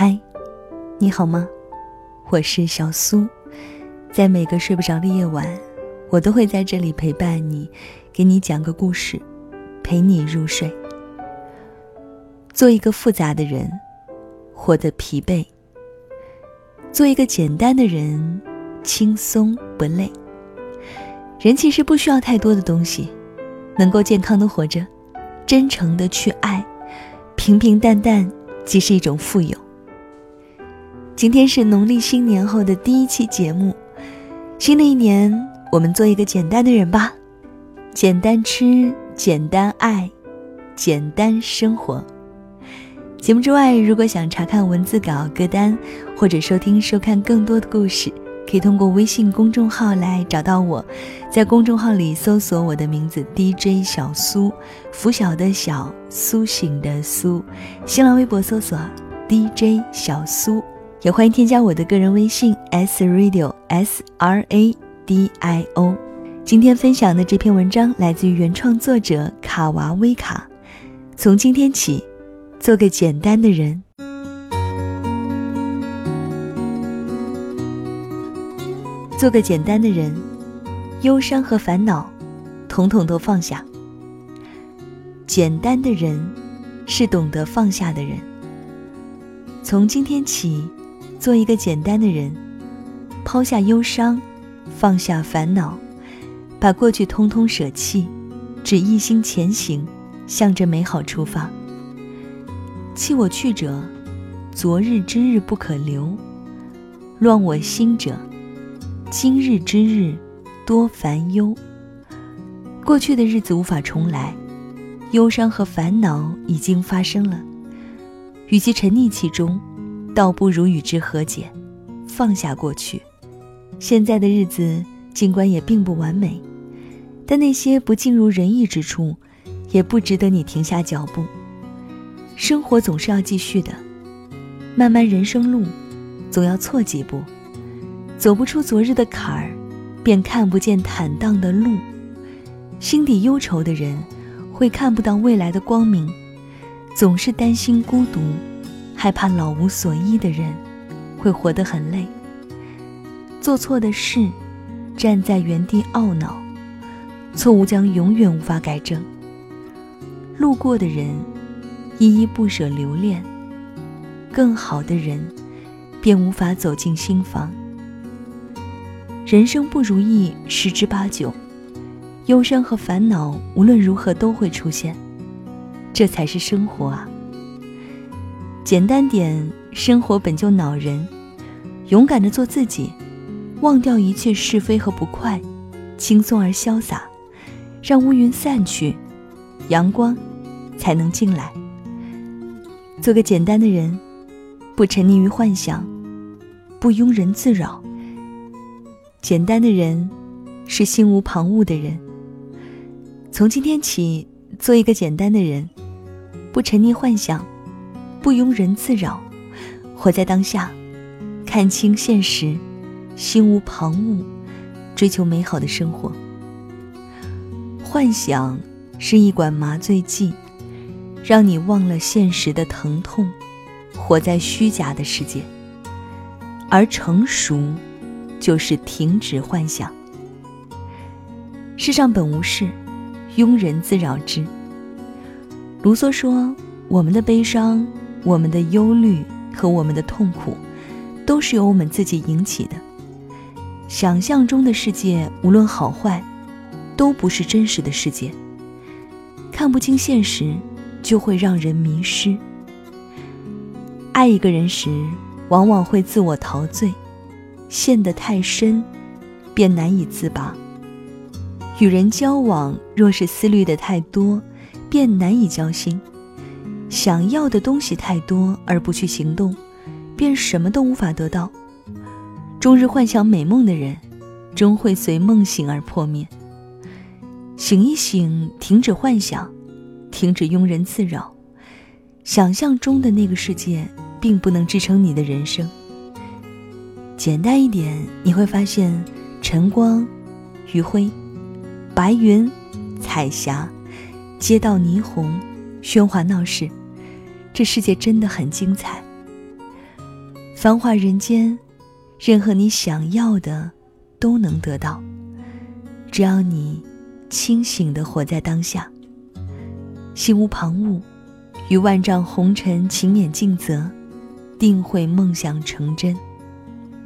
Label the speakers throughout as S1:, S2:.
S1: 嗨，你好吗？我是小苏，在每个睡不着的夜晚，我都会在这里陪伴你，给你讲个故事，陪你入睡。做一个复杂的人，活得疲惫；做一个简单的人，轻松不累。人其实不需要太多的东西，能够健康的活着，真诚的去爱，平平淡淡即是一种富有。今天是农历新年后的第一期节目，新的一年，我们做一个简单的人吧，简单吃，简单爱，简单生活。节目之外，如果想查看文字稿、歌单，或者收听、收看更多的故事。可以通过微信公众号来找到我，在公众号里搜索我的名字 DJ 小苏，拂晓的小，苏醒的苏。新浪微博搜索 DJ 小苏，也欢迎添加我的个人微信 S Radio S R A D I O。今天分享的这篇文章来自于原创作者卡娃威卡。从今天起，做个简单的人。做个简单的人，忧伤和烦恼，统统都放下。简单的人，是懂得放下的人。从今天起，做一个简单的人，抛下忧伤，放下烦恼，把过去通通舍弃，只一心前行，向着美好出发。弃我去者，昨日之日不可留；乱我心者。今日之日，多烦忧。过去的日子无法重来，忧伤和烦恼已经发生了。与其沉溺其中，倒不如与之和解，放下过去。现在的日子尽管也并不完美，但那些不尽如人意之处，也不值得你停下脚步。生活总是要继续的，漫漫人生路，总要错几步。走不出昨日的坎儿，便看不见坦荡的路。心底忧愁的人，会看不到未来的光明。总是担心孤独，害怕老无所依的人，会活得很累。做错的事，站在原地懊恼，错误将永远无法改正。路过的人，依依不舍留恋，更好的人，便无法走进心房。人生不如意十之八九，忧伤和烦恼无论如何都会出现，这才是生活啊！简单点，生活本就恼人，勇敢的做自己，忘掉一切是非和不快，轻松而潇洒，让乌云散去，阳光才能进来。做个简单的人，不沉溺于幻想，不庸人自扰。简单的人，是心无旁骛的人。从今天起，做一个简单的人，不沉溺幻想，不庸人自扰，活在当下，看清现实，心无旁骛，追求美好的生活。幻想是一管麻醉剂，让你忘了现实的疼痛，活在虚假的世界。而成熟。就是停止幻想。世上本无事，庸人自扰之。卢梭说：“我们的悲伤、我们的忧虑和我们的痛苦，都是由我们自己引起的。想象中的世界，无论好坏，都不是真实的世界。看不清现实，就会让人迷失。爱一个人时，往往会自我陶醉。”陷得太深，便难以自拔。与人交往，若是思虑的太多，便难以交心。想要的东西太多而不去行动，便什么都无法得到。终日幻想美梦的人，终会随梦醒而破灭。醒一醒，停止幻想，停止庸人自扰。想象中的那个世界，并不能支撑你的人生。简单一点，你会发现晨光、余晖、白云、彩霞、街道霓虹、喧哗闹市，这世界真的很精彩。繁华人间，任何你想要的都能得到，只要你清醒的活在当下，心无旁骛，与万丈红尘勤勉尽责，定会梦想成真。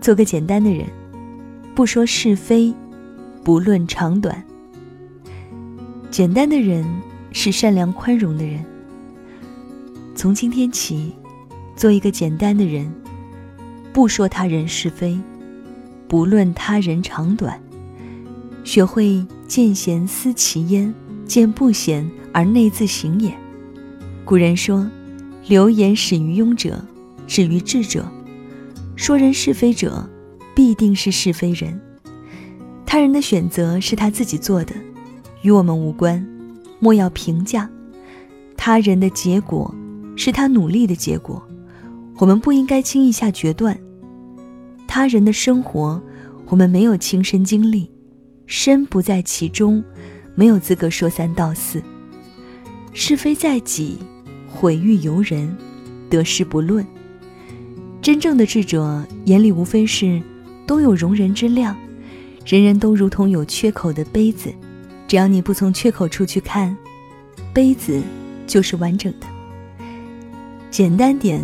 S1: 做个简单的人，不说是非，不论长短。简单的人是善良宽容的人。从今天起，做一个简单的人，不说他人是非，不论他人长短，学会见贤思齐焉，见不贤而内自省也。古人说：“流言始于庸者，止于智者。”说人是非者，必定是是非人。他人的选择是他自己做的，与我们无关，莫要评价。他人的结果是他努力的结果，我们不应该轻易下决断。他人的生活，我们没有亲身经历，身不在其中，没有资格说三道四。是非在己，毁誉由人，得失不论。真正的智者眼里无非是都有容人之量，人人都如同有缺口的杯子，只要你不从缺口处去看，杯子就是完整的。简单点，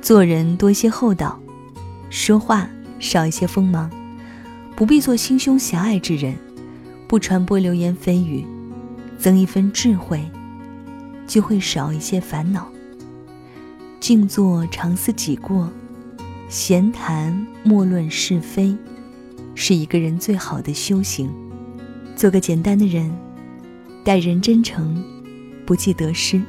S1: 做人多些厚道，说话少一些锋芒，不必做心胸狭隘之人，不传播流言蜚语，增一分智慧，就会少一些烦恼。静坐常思己过，闲谈莫论是非，是一个人最好的修行。做个简单的人，待人真诚，不计得失。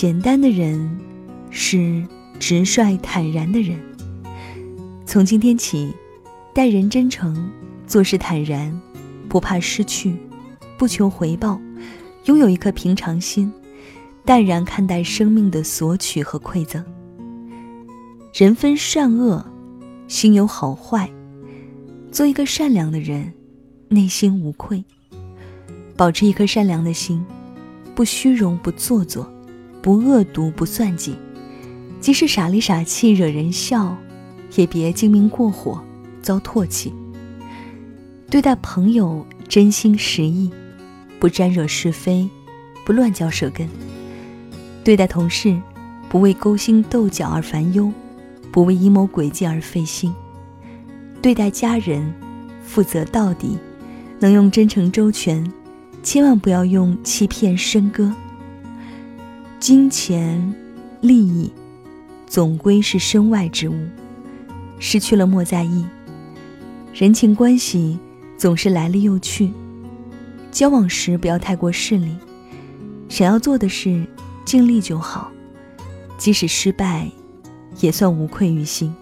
S1: 简单的人是直率坦然的人。从今天起，待人真诚，做事坦然，不怕失去，不求回报，拥有一颗平常心。淡然看待生命的索取和馈赠。人分善恶，心有好坏。做一个善良的人，内心无愧。保持一颗善良的心，不虚荣，不做作，不恶毒，不算计。即使傻里傻气惹人笑，也别精明过火，遭唾弃。对待朋友真心实意，不沾惹是非，不乱嚼舌根。对待同事，不为勾心斗角而烦忧，不为阴谋诡计而费心；对待家人，负责到底，能用真诚周全，千万不要用欺骗深割。金钱、利益，总归是身外之物，失去了莫在意。人情关系总是来了又去，交往时不要太过势利，想要做的事。尽力就好，即使失败，也算无愧于心。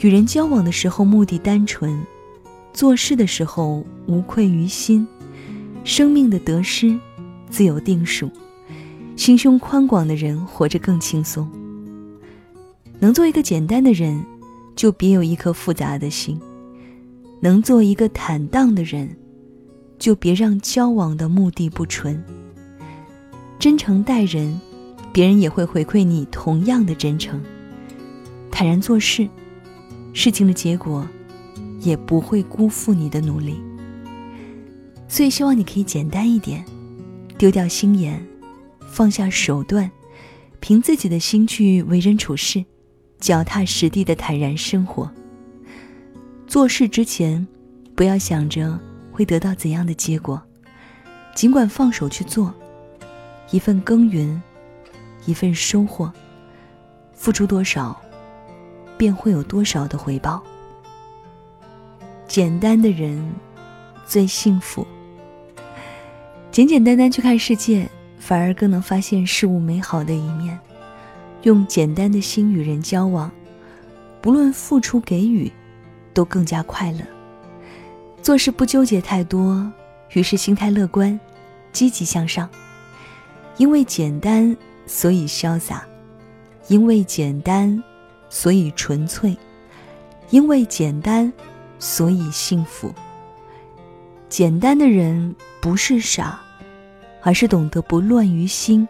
S1: 与人交往的时候目的单纯，做事的时候无愧于心，生命的得失自有定数。心胸宽广的人活着更轻松。能做一个简单的人，就别有一颗复杂的心；能做一个坦荡的人，就别让交往的目的不纯。真诚待人，别人也会回馈你同样的真诚。坦然做事，事情的结果也不会辜负你的努力。所以，希望你可以简单一点，丢掉心眼，放下手段，凭自己的心去为人处事，脚踏实地的坦然生活。做事之前，不要想着会得到怎样的结果，尽管放手去做。一份耕耘，一份收获。付出多少，便会有多少的回报。简单的人最幸福。简简单单去看世界，反而更能发现事物美好的一面。用简单的心与人交往，不论付出给予，都更加快乐。做事不纠结太多，于是心态乐观，积极向上。因为简单，所以潇洒；因为简单，所以纯粹；因为简单，所以幸福。简单的人不是傻，而是懂得不乱于心，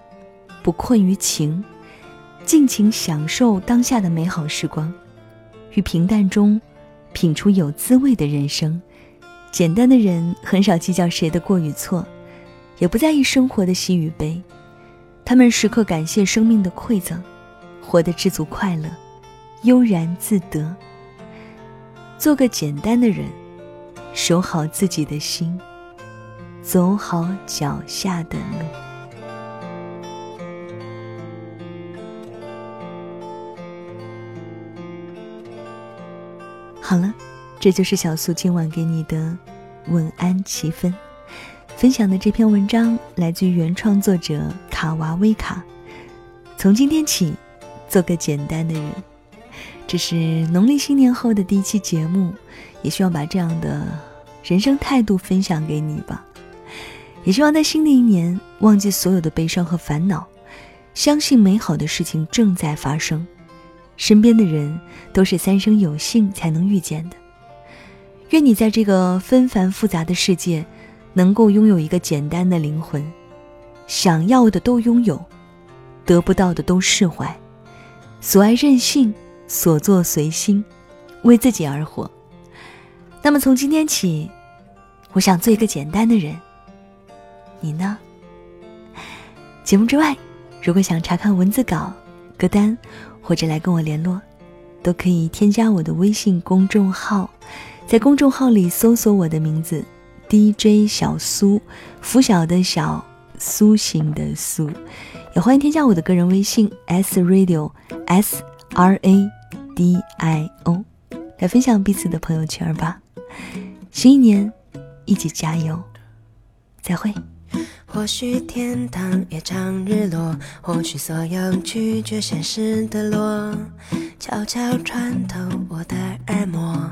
S1: 不困于情，尽情享受当下的美好时光，于平淡中品出有滋味的人生。简单的人很少计较谁的过与错，也不在意生活的喜与悲。他们时刻感谢生命的馈赠，活得知足快乐，悠然自得。做个简单的人，守好自己的心，走好脚下的路。好了，这就是小苏今晚给你的晚安七分。分享的这篇文章来自于原创作者卡娃威卡。从今天起，做个简单的人。这是农历新年后的第一期节目，也希望把这样的人生态度分享给你吧。也希望在新的一年，忘记所有的悲伤和烦恼，相信美好的事情正在发生，身边的人都是三生有幸才能遇见的。愿你在这个纷繁复杂的世界。能够拥有一个简单的灵魂，想要的都拥有，得不到的都释怀，所爱任性，所做随心，为自己而活。那么从今天起，我想做一个简单的人。你呢？节目之外，如果想查看文字稿、歌单，或者来跟我联络，都可以添加我的微信公众号，在公众号里搜索我的名字。DJ 小苏，拂晓的小，苏醒的苏，也欢迎添加我的个人微信 S Radio S R A D I O，来分享彼此的朋友圈吧。新一年，一起加油！再会。
S2: 或许天堂也常日落，或许所有拒绝现实的落，悄悄穿透我的耳膜。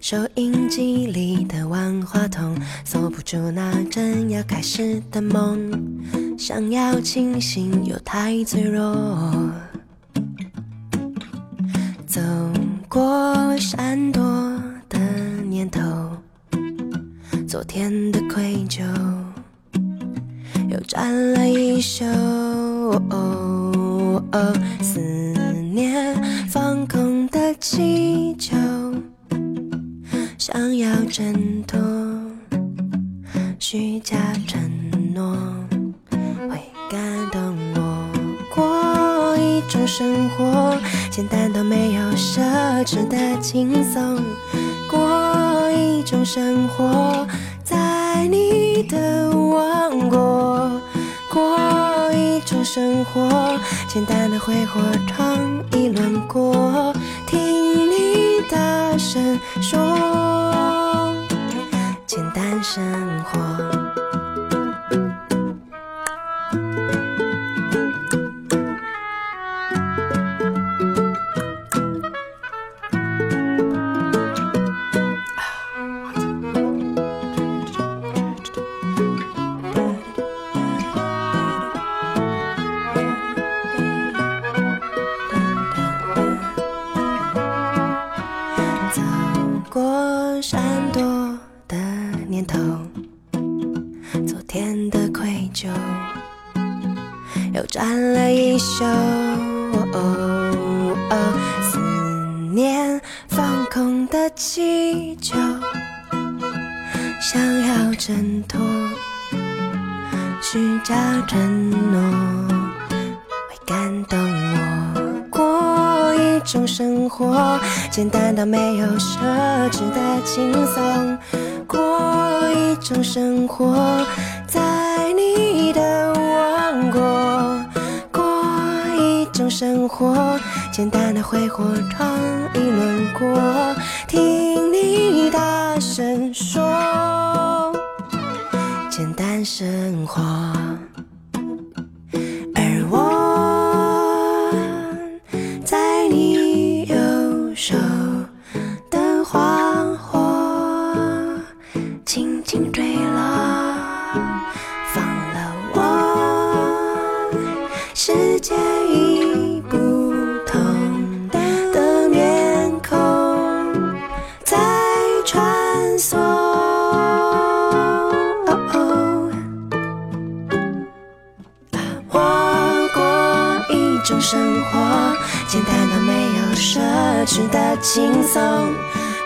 S2: 收音机里的万花筒，锁不住那正要开始的梦。想要清醒又太脆弱，走过闪躲的念头，昨天的愧疚又占了一宿。思念放空的气球。想要挣脱虚假承诺，会感动我。过一种生活，简单到没有奢侈的轻松。一种生活，在你的王国。过一种生活，简单的挥霍尝一轮过。听你大声说。简单生活。了一宿，思念放空的气球，想要挣脱虚假承诺，会感动我。过一种生活，简单到没有奢侈的轻松。过一种生活，活简单的挥霍，闯一轮过，听你大声说，简单生活。奢侈的轻松，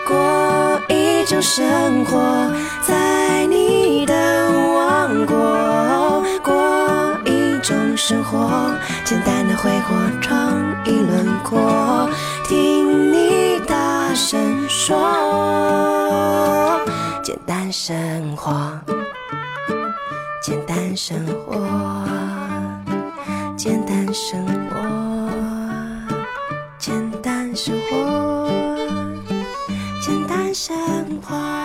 S2: 过一种生活，在你的王国，过一种生活，简单的挥霍创意轮廓，听你大声说，简单生活，简单生活。简单生活，生活，简单生活。